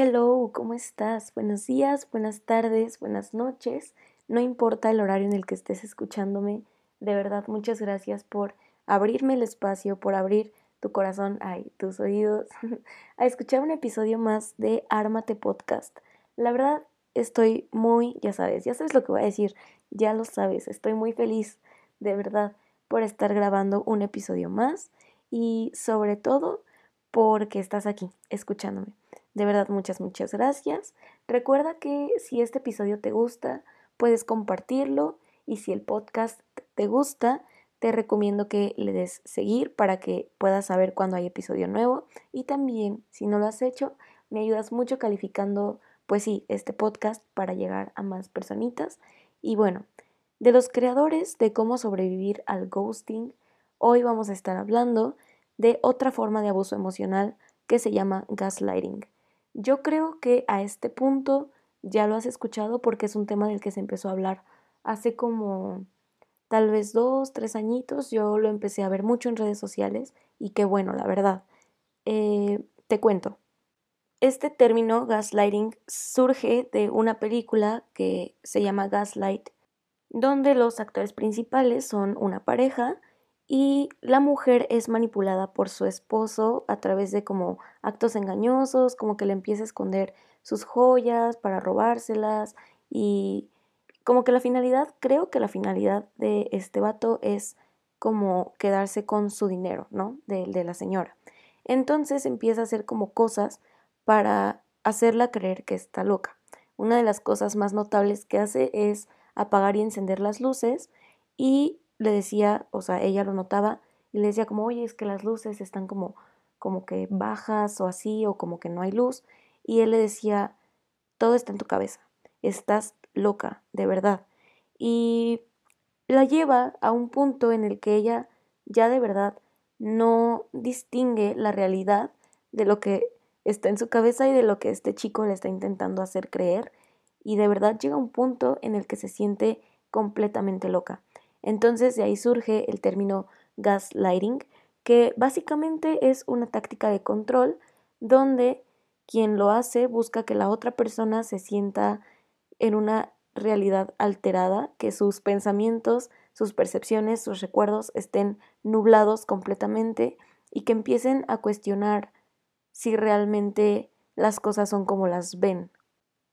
Hello, ¿cómo estás? Buenos días, buenas tardes, buenas noches. No importa el horario en el que estés escuchándome, de verdad muchas gracias por abrirme el espacio, por abrir tu corazón, ay, tus oídos, a escuchar un episodio más de Ármate Podcast. La verdad, estoy muy, ya sabes, ya sabes lo que voy a decir, ya lo sabes, estoy muy feliz, de verdad, por estar grabando un episodio más y sobre todo porque estás aquí escuchándome. De verdad, muchas, muchas gracias. Recuerda que si este episodio te gusta, puedes compartirlo y si el podcast te gusta, te recomiendo que le des seguir para que puedas saber cuando hay episodio nuevo. Y también, si no lo has hecho, me ayudas mucho calificando, pues sí, este podcast para llegar a más personitas. Y bueno, de los creadores de cómo sobrevivir al ghosting, hoy vamos a estar hablando de otra forma de abuso emocional que se llama gaslighting. Yo creo que a este punto ya lo has escuchado porque es un tema del que se empezó a hablar hace como tal vez dos, tres añitos. Yo lo empecé a ver mucho en redes sociales y qué bueno, la verdad. Eh, te cuento. Este término gaslighting surge de una película que se llama Gaslight, donde los actores principales son una pareja y la mujer es manipulada por su esposo a través de como actos engañosos, como que le empieza a esconder sus joyas para robárselas y como que la finalidad, creo que la finalidad de este vato es como quedarse con su dinero, ¿no? De, de la señora. Entonces empieza a hacer como cosas para hacerla creer que está loca. Una de las cosas más notables que hace es apagar y encender las luces y le decía, o sea, ella lo notaba y le decía como, oye, es que las luces están como, como que bajas o así, o como que no hay luz. Y él le decía, todo está en tu cabeza, estás loca, de verdad. Y la lleva a un punto en el que ella ya de verdad no distingue la realidad de lo que está en su cabeza y de lo que este chico le está intentando hacer creer. Y de verdad llega un punto en el que se siente completamente loca. Entonces de ahí surge el término gaslighting, que básicamente es una táctica de control donde quien lo hace busca que la otra persona se sienta en una realidad alterada, que sus pensamientos, sus percepciones, sus recuerdos estén nublados completamente y que empiecen a cuestionar si realmente las cosas son como las ven.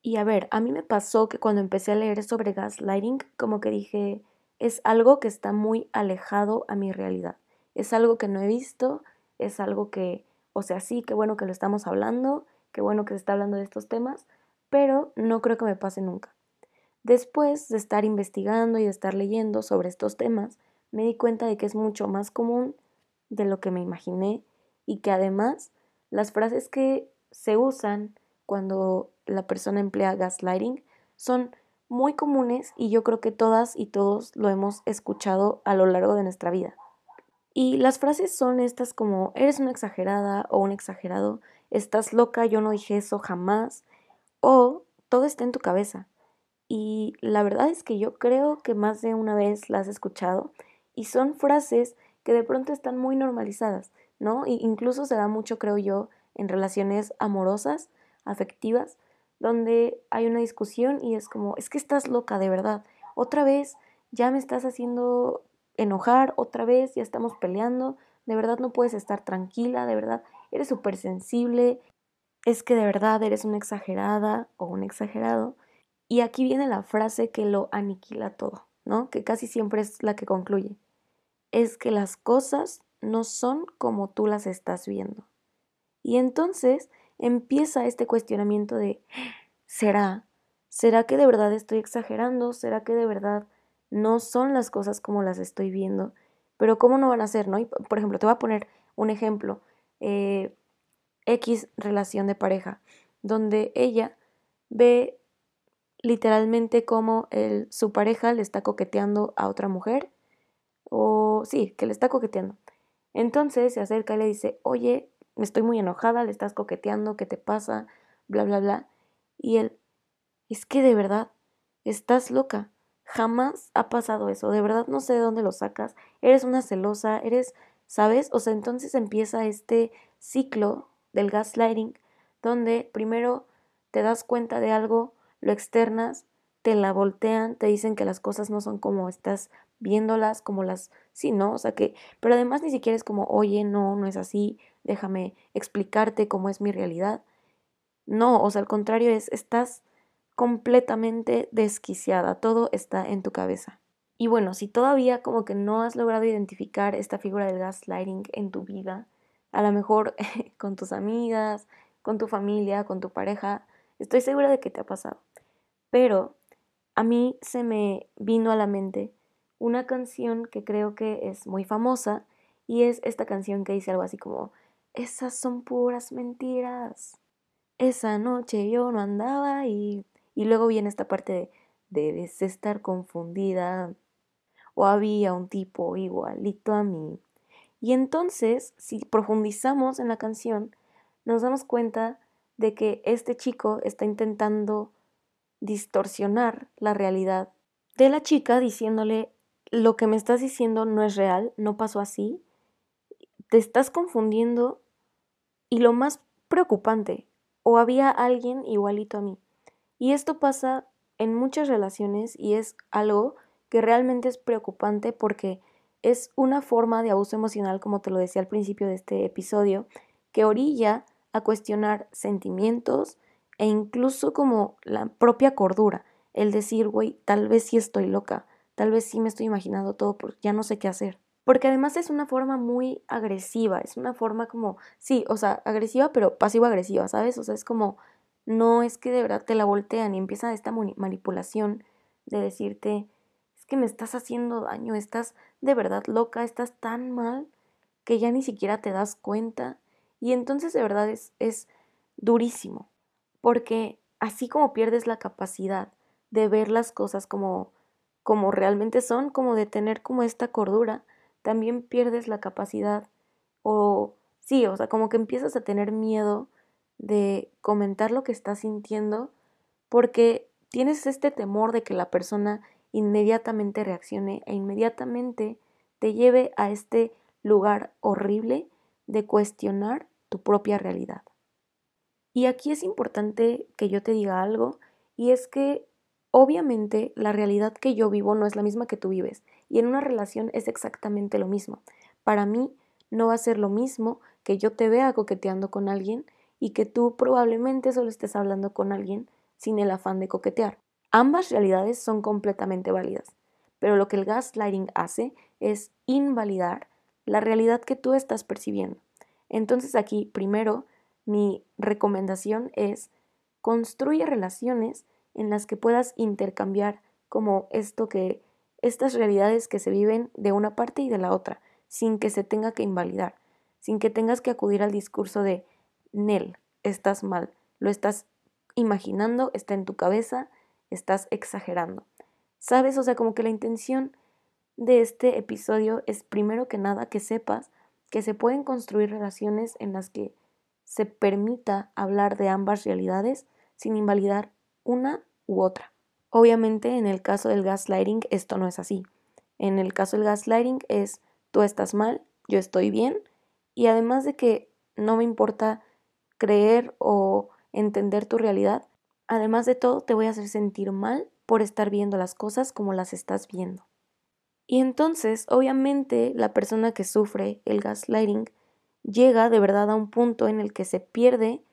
Y a ver, a mí me pasó que cuando empecé a leer sobre gaslighting, como que dije, es algo que está muy alejado a mi realidad. Es algo que no he visto, es algo que, o sea, sí, qué bueno que lo estamos hablando, qué bueno que se está hablando de estos temas, pero no creo que me pase nunca. Después de estar investigando y de estar leyendo sobre estos temas, me di cuenta de que es mucho más común de lo que me imaginé y que además las frases que se usan cuando la persona emplea gaslighting son muy comunes y yo creo que todas y todos lo hemos escuchado a lo largo de nuestra vida. Y las frases son estas como eres una exagerada o un exagerado, estás loca, yo no dije eso jamás, o todo está en tu cabeza. Y la verdad es que yo creo que más de una vez las has escuchado y son frases que de pronto están muy normalizadas, ¿no? Y incluso se da mucho, creo yo, en relaciones amorosas, afectivas, donde hay una discusión y es como, es que estás loca, de verdad. Otra vez ya me estás haciendo enojar, otra vez ya estamos peleando, de verdad no puedes estar tranquila, de verdad eres súper sensible, es que de verdad eres una exagerada o un exagerado. Y aquí viene la frase que lo aniquila todo, ¿no? Que casi siempre es la que concluye. Es que las cosas no son como tú las estás viendo. Y entonces empieza este cuestionamiento de, ¿será? ¿Será que de verdad estoy exagerando? ¿Será que de verdad no son las cosas como las estoy viendo? Pero ¿cómo no van a ser? ¿no? por ejemplo, te voy a poner un ejemplo. Eh, X relación de pareja, donde ella ve literalmente como el, su pareja le está coqueteando a otra mujer, o sí, que le está coqueteando. Entonces se acerca y le dice, oye, estoy muy enojada, le estás coqueteando, ¿qué te pasa? Bla, bla, bla. Y él, es que de verdad, estás loca. Jamás ha pasado eso. De verdad no sé de dónde lo sacas. Eres una celosa, eres, ¿sabes? O sea, entonces empieza este ciclo del gaslighting donde primero te das cuenta de algo, lo externas, te la voltean, te dicen que las cosas no son como estás viéndolas, como las, sí, ¿no? O sea que, pero además ni siquiera es como, oye, no, no es así, déjame explicarte cómo es mi realidad. No, o sea, al contrario es, estás completamente desquiciada, todo está en tu cabeza. Y bueno, si todavía como que no has logrado identificar esta figura del gaslighting en tu vida, a lo mejor con tus amigas, con tu familia, con tu pareja, estoy segura de que te ha pasado. Pero a mí se me vino a la mente una canción que creo que es muy famosa y es esta canción que dice algo así como, esas son puras mentiras. Esa noche yo no andaba y... Y luego viene esta parte de, debes estar confundida o había un tipo igualito a mí. Y entonces, si profundizamos en la canción, nos damos cuenta de que este chico está intentando distorsionar la realidad de la chica diciéndole lo que me estás diciendo no es real, no pasó así, te estás confundiendo y lo más preocupante, o había alguien igualito a mí. Y esto pasa en muchas relaciones y es algo que realmente es preocupante porque es una forma de abuso emocional, como te lo decía al principio de este episodio, que orilla a cuestionar sentimientos e incluso como la propia cordura, el decir, güey, tal vez sí estoy loca, tal vez sí me estoy imaginando todo porque ya no sé qué hacer. Porque además es una forma muy agresiva, es una forma como, sí, o sea, agresiva, pero pasivo-agresiva, ¿sabes? O sea, es como, no es que de verdad te la voltean y empieza esta manipulación de decirte, que me estás haciendo daño, estás de verdad loca, estás tan mal que ya ni siquiera te das cuenta. Y entonces de verdad es, es durísimo, porque así como pierdes la capacidad de ver las cosas como, como realmente son, como de tener como esta cordura, también pierdes la capacidad o sí, o sea, como que empiezas a tener miedo de comentar lo que estás sintiendo porque tienes este temor de que la persona inmediatamente reaccione e inmediatamente te lleve a este lugar horrible de cuestionar tu propia realidad. Y aquí es importante que yo te diga algo, y es que obviamente la realidad que yo vivo no es la misma que tú vives, y en una relación es exactamente lo mismo. Para mí no va a ser lo mismo que yo te vea coqueteando con alguien y que tú probablemente solo estés hablando con alguien sin el afán de coquetear. Ambas realidades son completamente válidas, pero lo que el gaslighting hace es invalidar la realidad que tú estás percibiendo. Entonces aquí, primero, mi recomendación es construye relaciones en las que puedas intercambiar como esto que estas realidades que se viven de una parte y de la otra, sin que se tenga que invalidar, sin que tengas que acudir al discurso de Nel, estás mal, lo estás imaginando, está en tu cabeza, estás exagerando. ¿Sabes? O sea, como que la intención de este episodio es primero que nada que sepas que se pueden construir relaciones en las que se permita hablar de ambas realidades sin invalidar una otra. Obviamente en el caso del gaslighting esto no es así. En el caso del gaslighting es tú estás mal, yo estoy bien y además de que no me importa creer o entender tu realidad, Además de todo, te voy a hacer sentir mal por estar viendo las cosas como las estás viendo. Y entonces, obviamente, la persona que sufre el gaslighting llega de verdad a un punto en el que se pierde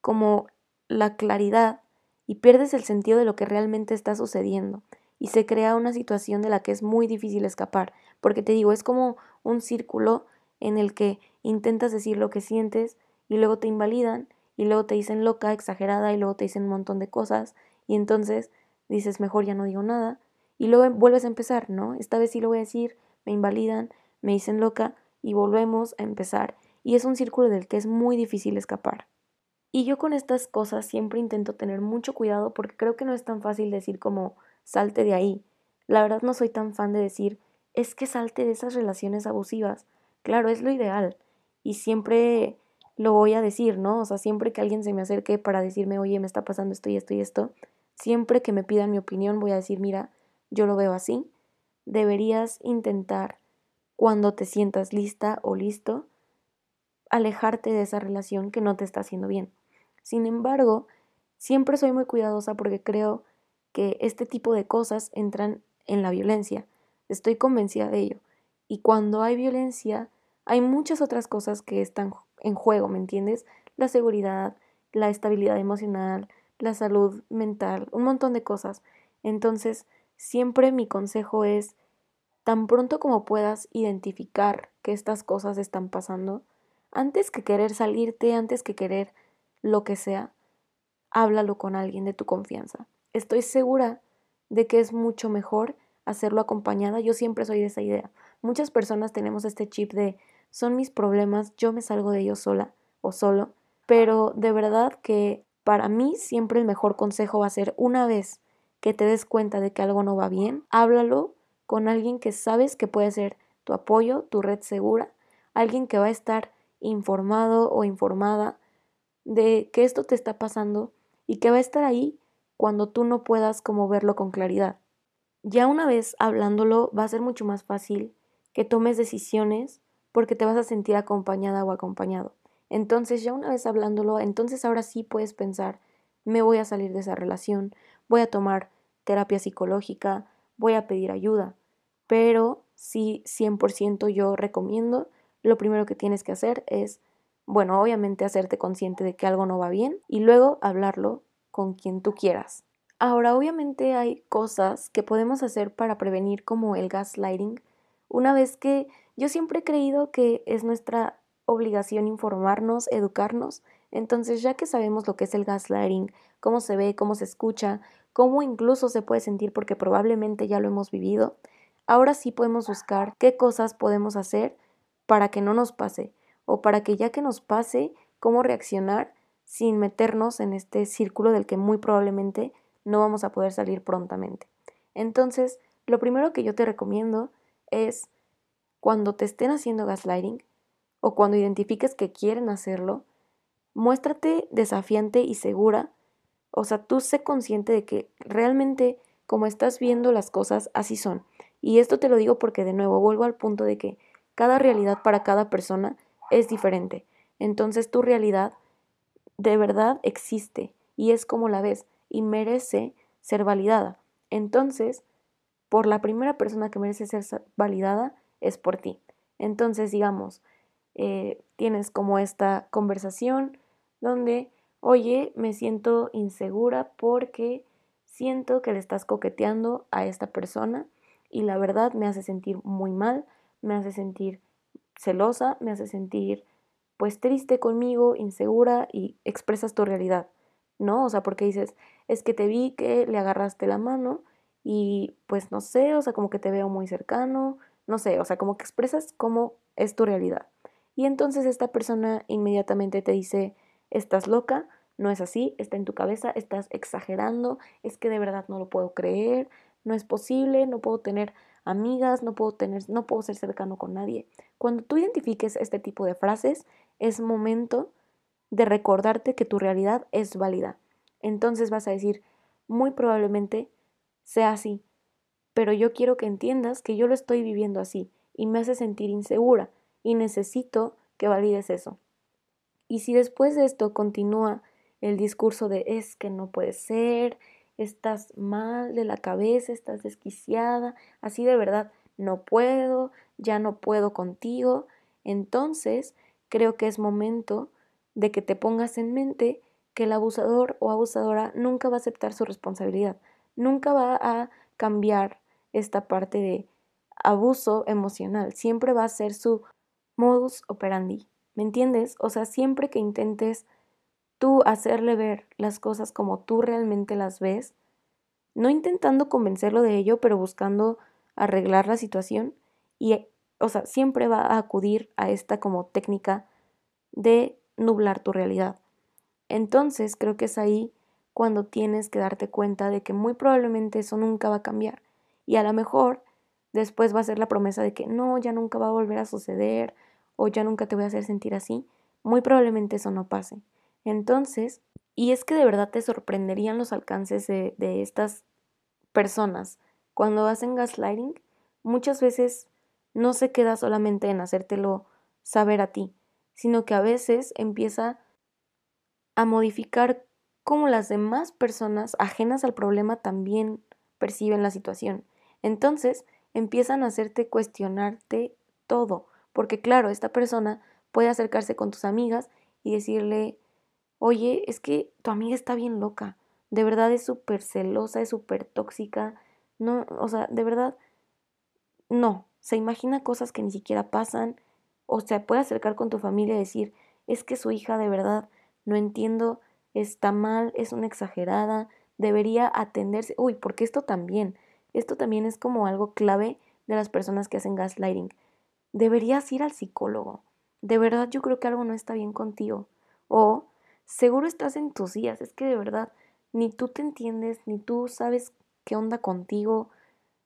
como la claridad y pierdes el sentido de lo que realmente está sucediendo y se crea una situación de la que es muy difícil escapar, porque te digo, es como un círculo en el que intentas decir lo que sientes y luego te invalidan y luego te dicen loca, exagerada y luego te dicen un montón de cosas y entonces dices mejor ya no digo nada y luego vuelves a empezar, ¿no? Esta vez sí lo voy a decir, me invalidan, me dicen loca y volvemos a empezar y es un círculo del que es muy difícil escapar. Y yo con estas cosas siempre intento tener mucho cuidado porque creo que no es tan fácil decir como salte de ahí. La verdad no soy tan fan de decir es que salte de esas relaciones abusivas. Claro, es lo ideal y siempre lo voy a decir, ¿no? O sea, siempre que alguien se me acerque para decirme, oye, me está pasando esto y esto y esto, siempre que me pidan mi opinión voy a decir, mira, yo lo veo así, deberías intentar, cuando te sientas lista o listo, alejarte de esa relación que no te está haciendo bien. Sin embargo, siempre soy muy cuidadosa porque creo que este tipo de cosas entran en la violencia. Estoy convencida de ello. Y cuando hay violencia, hay muchas otras cosas que están en juego, ¿me entiendes? La seguridad, la estabilidad emocional, la salud mental, un montón de cosas. Entonces, siempre mi consejo es, tan pronto como puedas identificar que estas cosas están pasando, antes que querer salirte, antes que querer lo que sea, háblalo con alguien de tu confianza. Estoy segura de que es mucho mejor hacerlo acompañada. Yo siempre soy de esa idea. Muchas personas tenemos este chip de son mis problemas, yo me salgo de ellos sola o solo, pero de verdad que para mí siempre el mejor consejo va a ser una vez que te des cuenta de que algo no va bien, háblalo con alguien que sabes que puede ser tu apoyo, tu red segura, alguien que va a estar informado o informada de que esto te está pasando y que va a estar ahí cuando tú no puedas como verlo con claridad. Ya una vez hablándolo va a ser mucho más fácil que tomes decisiones porque te vas a sentir acompañada o acompañado. Entonces ya una vez hablándolo, entonces ahora sí puedes pensar, me voy a salir de esa relación, voy a tomar terapia psicológica, voy a pedir ayuda. Pero sí, 100% yo recomiendo, lo primero que tienes que hacer es, bueno, obviamente hacerte consciente de que algo no va bien y luego hablarlo con quien tú quieras. Ahora, obviamente hay cosas que podemos hacer para prevenir como el gaslighting, una vez que yo siempre he creído que es nuestra obligación informarnos, educarnos, entonces ya que sabemos lo que es el gaslighting, cómo se ve, cómo se escucha, cómo incluso se puede sentir porque probablemente ya lo hemos vivido, ahora sí podemos buscar qué cosas podemos hacer para que no nos pase o para que ya que nos pase, cómo reaccionar sin meternos en este círculo del que muy probablemente no vamos a poder salir prontamente. Entonces, lo primero que yo te recomiendo es cuando te estén haciendo gaslighting o cuando identifiques que quieren hacerlo, muéstrate desafiante y segura. O sea, tú sé consciente de que realmente como estás viendo las cosas, así son. Y esto te lo digo porque de nuevo vuelvo al punto de que cada realidad para cada persona es diferente. Entonces tu realidad de verdad existe y es como la ves y merece ser validada. Entonces, por la primera persona que merece ser validada es por ti. Entonces, digamos, eh, tienes como esta conversación donde, oye, me siento insegura porque siento que le estás coqueteando a esta persona y la verdad me hace sentir muy mal, me hace sentir celosa, me hace sentir pues triste conmigo, insegura y expresas tu realidad, ¿no? O sea, porque dices, es que te vi que le agarraste la mano y pues no sé, o sea, como que te veo muy cercano, no sé, o sea, como que expresas cómo es tu realidad. Y entonces esta persona inmediatamente te dice, estás loca, no es así, está en tu cabeza, estás exagerando, es que de verdad no lo puedo creer, no es posible, no puedo tener amigas, no puedo tener, no puedo ser cercano con nadie. Cuando tú identifiques este tipo de frases, es momento de recordarte que tu realidad es válida. Entonces vas a decir, muy probablemente sea así, pero yo quiero que entiendas que yo lo estoy viviendo así y me hace sentir insegura y necesito que valides eso. Y si después de esto continúa el discurso de es que no puede ser, estás mal de la cabeza, estás desquiciada, así de verdad, no puedo, ya no puedo contigo, entonces creo que es momento de que te pongas en mente que el abusador o abusadora nunca va a aceptar su responsabilidad, nunca va a cambiar esta parte de abuso emocional, siempre va a ser su modus operandi, ¿me entiendes? O sea, siempre que intentes tú hacerle ver las cosas como tú realmente las ves, no intentando convencerlo de ello, pero buscando arreglar la situación y, o sea, siempre va a acudir a esta como técnica de nublar tu realidad. Entonces, creo que es ahí cuando tienes que darte cuenta de que muy probablemente eso nunca va a cambiar y a lo mejor después va a ser la promesa de que no, ya nunca va a volver a suceder o ya nunca te voy a hacer sentir así, muy probablemente eso no pase. Entonces, y es que de verdad te sorprenderían los alcances de, de estas personas. Cuando hacen gaslighting, muchas veces no se queda solamente en hacértelo saber a ti, sino que a veces empieza a modificar cómo las demás personas ajenas al problema también perciben la situación. Entonces, empiezan a hacerte cuestionarte todo, porque claro, esta persona puede acercarse con tus amigas y decirle, oye, es que tu amiga está bien loca, de verdad es súper celosa, es súper tóxica, no, o sea, de verdad, no, se imagina cosas que ni siquiera pasan, o se puede acercar con tu familia y decir, es que su hija de verdad, no entiendo, está mal, es una exagerada, debería atenderse, uy, porque esto también, esto también es como algo clave de las personas que hacen gaslighting. Deberías ir al psicólogo. De verdad yo creo que algo no está bien contigo. O seguro estás en tus días. Es que de verdad ni tú te entiendes, ni tú sabes qué onda contigo.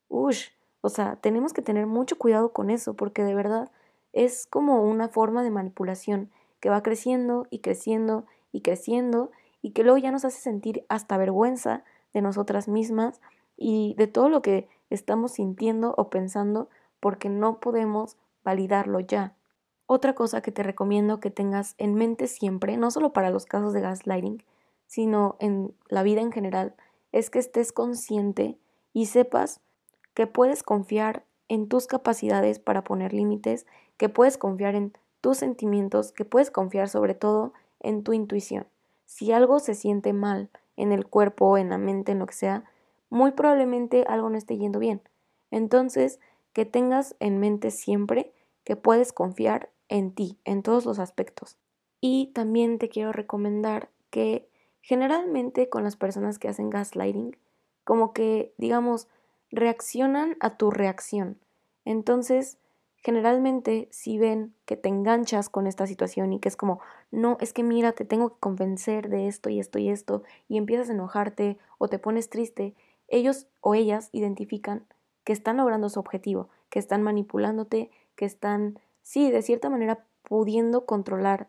Ush, o sea, tenemos que tener mucho cuidado con eso porque de verdad es como una forma de manipulación que va creciendo y creciendo y creciendo y que luego ya nos hace sentir hasta vergüenza de nosotras mismas y de todo lo que estamos sintiendo o pensando porque no podemos validarlo ya. Otra cosa que te recomiendo que tengas en mente siempre, no solo para los casos de gaslighting, sino en la vida en general, es que estés consciente y sepas que puedes confiar en tus capacidades para poner límites, que puedes confiar en tus sentimientos, que puedes confiar sobre todo en tu intuición. Si algo se siente mal en el cuerpo, en la mente, en lo que sea, muy probablemente algo no esté yendo bien. Entonces, que tengas en mente siempre que puedes confiar en ti, en todos los aspectos. Y también te quiero recomendar que generalmente con las personas que hacen gaslighting, como que, digamos, reaccionan a tu reacción. Entonces, generalmente si ven que te enganchas con esta situación y que es como, no, es que mira, te tengo que convencer de esto y esto y esto, y empiezas a enojarte o te pones triste, ellos o ellas identifican que están logrando su objetivo, que están manipulándote, que están, sí, de cierta manera pudiendo controlar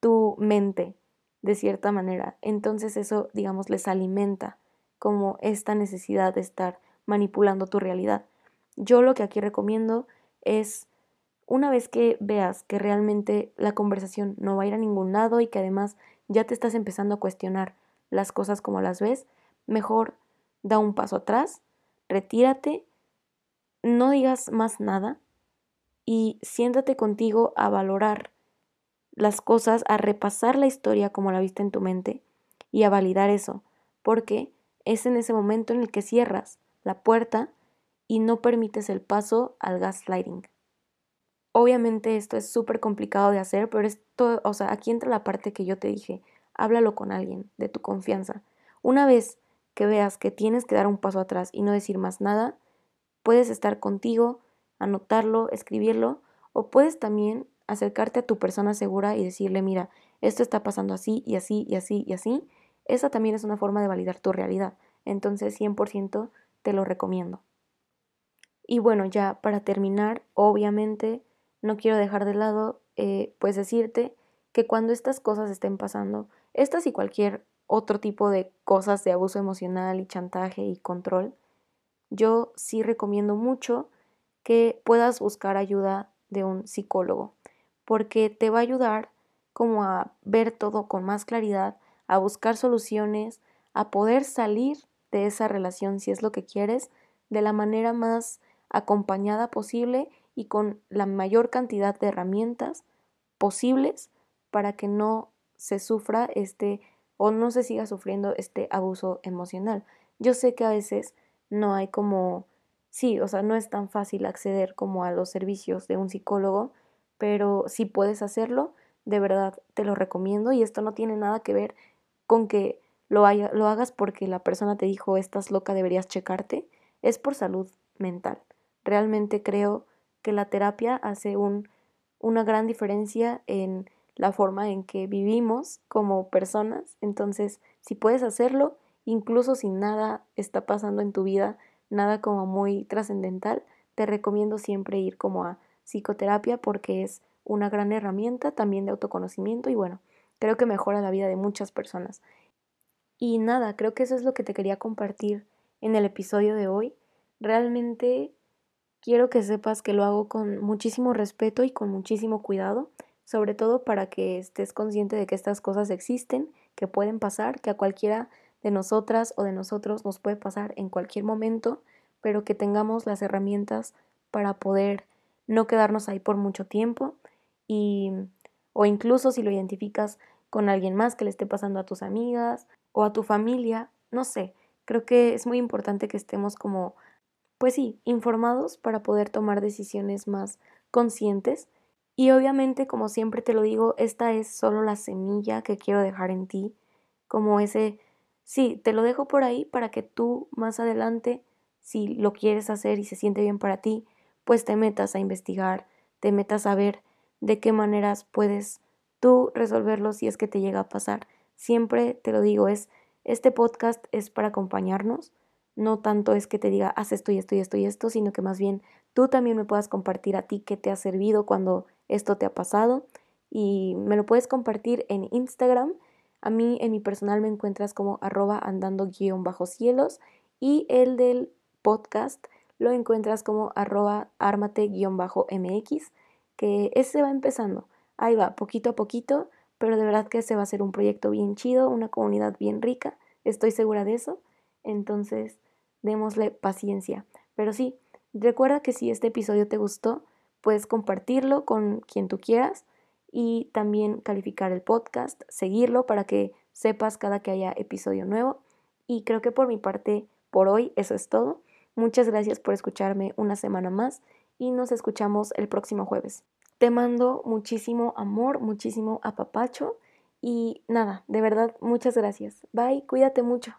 tu mente, de cierta manera. Entonces eso, digamos, les alimenta como esta necesidad de estar manipulando tu realidad. Yo lo que aquí recomiendo es, una vez que veas que realmente la conversación no va a ir a ningún lado y que además ya te estás empezando a cuestionar las cosas como las ves, mejor da un paso atrás, retírate, no digas más nada y siéntate contigo a valorar las cosas, a repasar la historia como la viste en tu mente y a validar eso, porque es en ese momento en el que cierras la puerta y no permites el paso al gaslighting. Obviamente esto es súper complicado de hacer, pero esto, o sea, aquí entra la parte que yo te dije, háblalo con alguien de tu confianza. Una vez que veas que tienes que dar un paso atrás y no decir más nada, puedes estar contigo, anotarlo, escribirlo, o puedes también acercarte a tu persona segura y decirle, mira, esto está pasando así y así y así y así. Esa también es una forma de validar tu realidad. Entonces, 100% te lo recomiendo. Y bueno, ya para terminar, obviamente, no quiero dejar de lado, eh, pues decirte que cuando estas cosas estén pasando, estas y cualquier otro tipo de cosas de abuso emocional y chantaje y control, yo sí recomiendo mucho que puedas buscar ayuda de un psicólogo, porque te va a ayudar como a ver todo con más claridad, a buscar soluciones, a poder salir de esa relación si es lo que quieres, de la manera más acompañada posible y con la mayor cantidad de herramientas posibles para que no se sufra este o no se siga sufriendo este abuso emocional. Yo sé que a veces no hay como, sí, o sea, no es tan fácil acceder como a los servicios de un psicólogo, pero si puedes hacerlo, de verdad te lo recomiendo y esto no tiene nada que ver con que lo, haya, lo hagas porque la persona te dijo estás loca, deberías checarte, es por salud mental. Realmente creo que la terapia hace un, una gran diferencia en la forma en que vivimos como personas. Entonces, si puedes hacerlo, incluso si nada está pasando en tu vida, nada como muy trascendental, te recomiendo siempre ir como a psicoterapia porque es una gran herramienta también de autoconocimiento y bueno, creo que mejora la vida de muchas personas. Y nada, creo que eso es lo que te quería compartir en el episodio de hoy. Realmente quiero que sepas que lo hago con muchísimo respeto y con muchísimo cuidado sobre todo para que estés consciente de que estas cosas existen, que pueden pasar, que a cualquiera de nosotras o de nosotros nos puede pasar en cualquier momento, pero que tengamos las herramientas para poder no quedarnos ahí por mucho tiempo y o incluso si lo identificas con alguien más que le esté pasando a tus amigas o a tu familia, no sé, creo que es muy importante que estemos como pues sí, informados para poder tomar decisiones más conscientes. Y obviamente, como siempre te lo digo, esta es solo la semilla que quiero dejar en ti, como ese, sí, te lo dejo por ahí para que tú más adelante, si lo quieres hacer y se siente bien para ti, pues te metas a investigar, te metas a ver de qué maneras puedes tú resolverlo si es que te llega a pasar. Siempre te lo digo, es este podcast es para acompañarnos, no tanto es que te diga, haz esto y esto y esto y esto, sino que más bien tú también me puedas compartir a ti qué te ha servido cuando esto te ha pasado y me lo puedes compartir en Instagram. A mí en mi personal me encuentras como arroba andando guion bajo cielos y el del podcast lo encuentras como arroba armate guion bajo mx, que ese va empezando. Ahí va, poquito a poquito, pero de verdad que ese va a ser un proyecto bien chido, una comunidad bien rica, estoy segura de eso. Entonces, démosle paciencia. Pero sí, recuerda que si este episodio te gustó, puedes compartirlo con quien tú quieras y también calificar el podcast, seguirlo para que sepas cada que haya episodio nuevo. Y creo que por mi parte, por hoy, eso es todo. Muchas gracias por escucharme una semana más y nos escuchamos el próximo jueves. Te mando muchísimo amor, muchísimo apapacho y nada, de verdad, muchas gracias. Bye, cuídate mucho.